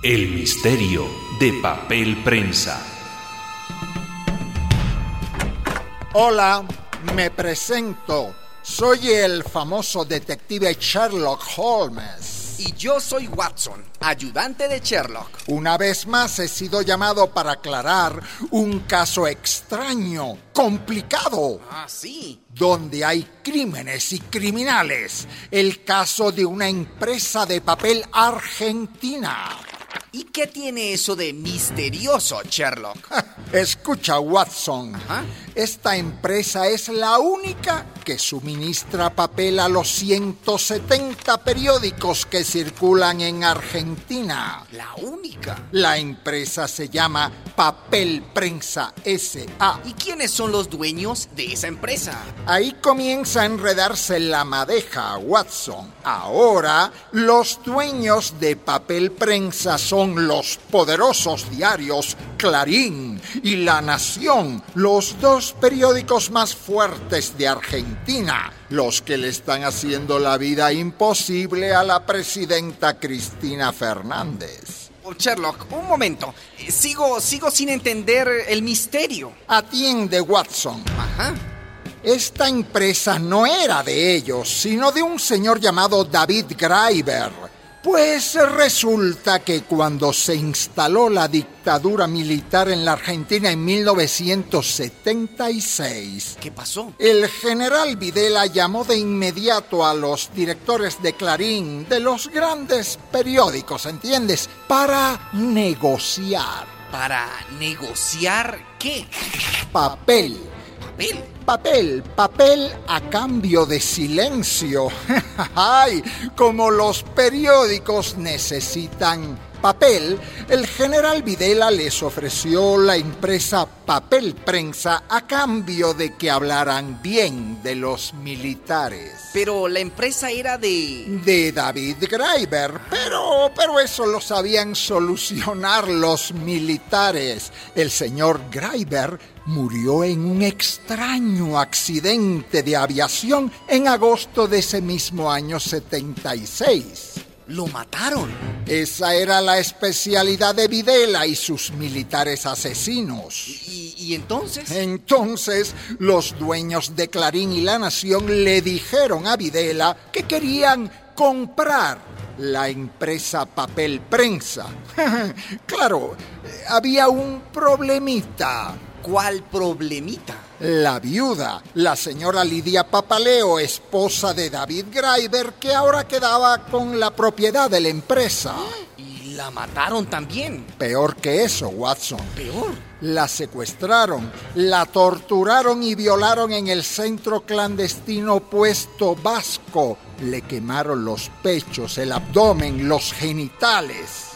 El misterio de papel prensa. Hola, me presento. Soy el famoso detective Sherlock Holmes. Y yo soy Watson, ayudante de Sherlock. Una vez más he sido llamado para aclarar un caso extraño, complicado. Ah, sí. Donde hay crímenes y criminales. El caso de una empresa de papel argentina. ¿Y qué tiene eso de misterioso, Sherlock? Escucha, Watson. Esta empresa es la única que suministra papel a los 170 periódicos que circulan en Argentina. La única. La empresa se llama Papel Prensa S.A. ¿Y quiénes son los dueños de esa empresa? Ahí comienza a enredarse la madeja, Watson. Ahora, los dueños de papel prensa son los poderosos diarios Clarín y La Nación, los dos periódicos más fuertes de Argentina, los que le están haciendo la vida imposible a la presidenta Cristina Fernández. Oh, Sherlock, un momento. Eh, Sigo, sigo sin entender el misterio. Atiende, Watson. Ajá. Esta empresa no era de ellos, sino de un señor llamado David Greiber. Pues resulta que cuando se instaló la dictadura militar en la Argentina en 1976, ¿Qué pasó? el general Videla llamó de inmediato a los directores de Clarín, de los grandes periódicos, ¿entiendes? Para negociar ¿Para negociar qué? papel. ¿Papel? Papel, papel a cambio de silencio. Ay, como los periódicos necesitan papel, el general Videla les ofreció la empresa Papel Prensa a cambio de que hablaran bien de los militares. Pero la empresa era de... De David Greiber, pero, pero eso lo sabían solucionar los militares. El señor Greiber murió en un extraño accidente de aviación en agosto de ese mismo año 76. Lo mataron. Esa era la especialidad de Videla y sus militares asesinos. ¿Y, y entonces? Entonces, los dueños de Clarín y La Nación le dijeron a Videla que querían comprar la empresa Papel Prensa. claro, eh, había un problemita. ¿Cuál problemita? La viuda, la señora Lidia Papaleo, esposa de David Greiber, que ahora quedaba con la propiedad de la empresa. Y la mataron también. Peor que eso, Watson. Peor. La secuestraron, la torturaron y violaron en el centro clandestino puesto vasco. Le quemaron los pechos, el abdomen, los genitales.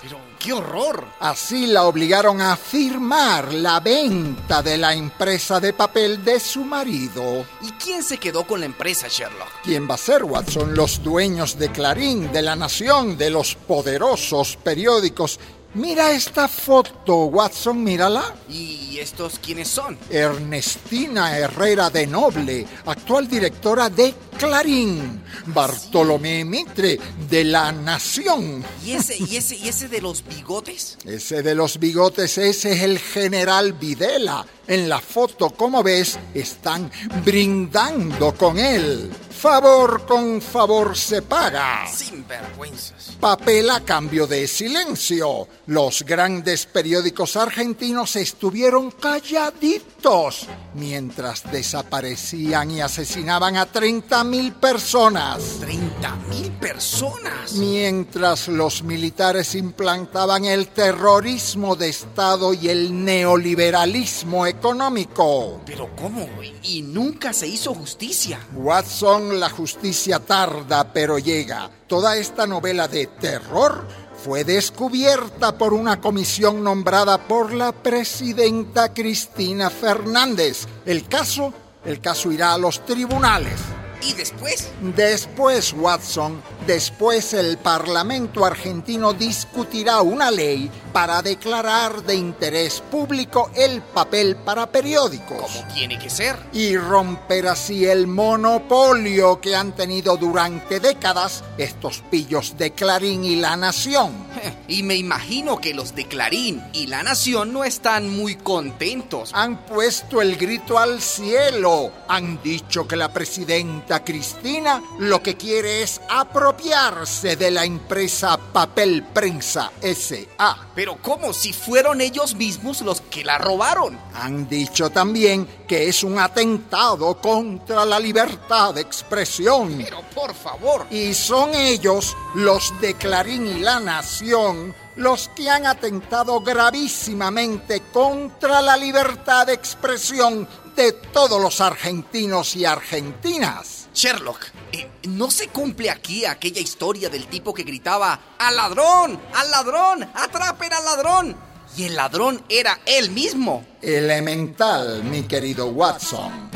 Qué horror. Así la obligaron a firmar la venta de la empresa de papel de su marido. ¿Y quién se quedó con la empresa, Sherlock? ¿Quién va a ser, Watson? Los dueños de Clarín, de La Nación, de los poderosos periódicos. Mira esta foto, Watson, mírala. ¿Y estos quiénes son? Ernestina Herrera de Noble, actual directora de Clarín. Bartolomé Mitre, de La Nación. ¿Y ese, y ese, y ese de los bigotes? Ese de los bigotes, ese es el general Videla. En la foto, como ves, están brindando con él. Favor con favor se paga. Sin vergüenzas. Papel a cambio de silencio. Los grandes periódicos argentinos estuvieron calladitos mientras desaparecían y asesinaban a 30 mil personas. ¡30 mil personas! Mientras los militares implantaban el terrorismo de Estado y el neoliberalismo económico. ¿Pero cómo? Y nunca se hizo justicia. Watson, la justicia tarda, pero llega. Toda esta novela de terror fue descubierta por una comisión nombrada por la presidenta Cristina Fernández. El caso, el caso irá a los tribunales. ¿Y después? Después, Watson, después el Parlamento argentino discutirá una ley para declarar de interés público el papel para periódicos. Como tiene que ser. Y romper así el monopolio que han tenido durante décadas estos pillos de Clarín y La Nación. Y me imagino que los de Clarín y La Nación no están muy contentos. Han puesto el grito al cielo. Han dicho que la presidenta Cristina lo que quiere es apropiarse de la empresa Papel Prensa SA. Pero ¿cómo si fueron ellos mismos los que la robaron? Han dicho también que es un atentado contra la libertad de expresión. Pero por favor. Y son ellos, los de Clarín y La Nación, los que han atentado gravísimamente contra la libertad de expresión de todos los argentinos y argentinas. Sherlock, eh, ¿no se cumple aquí aquella historia del tipo que gritaba ¡Al ladrón! ¡Al ladrón! ¡Atrapen al ladrón! Y el ladrón era él mismo. Elemental, mi querido Watson.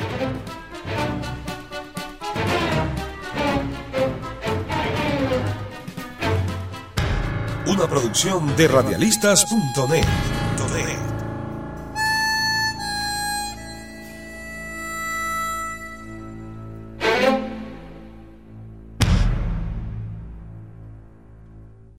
Una producción de radialistas.net.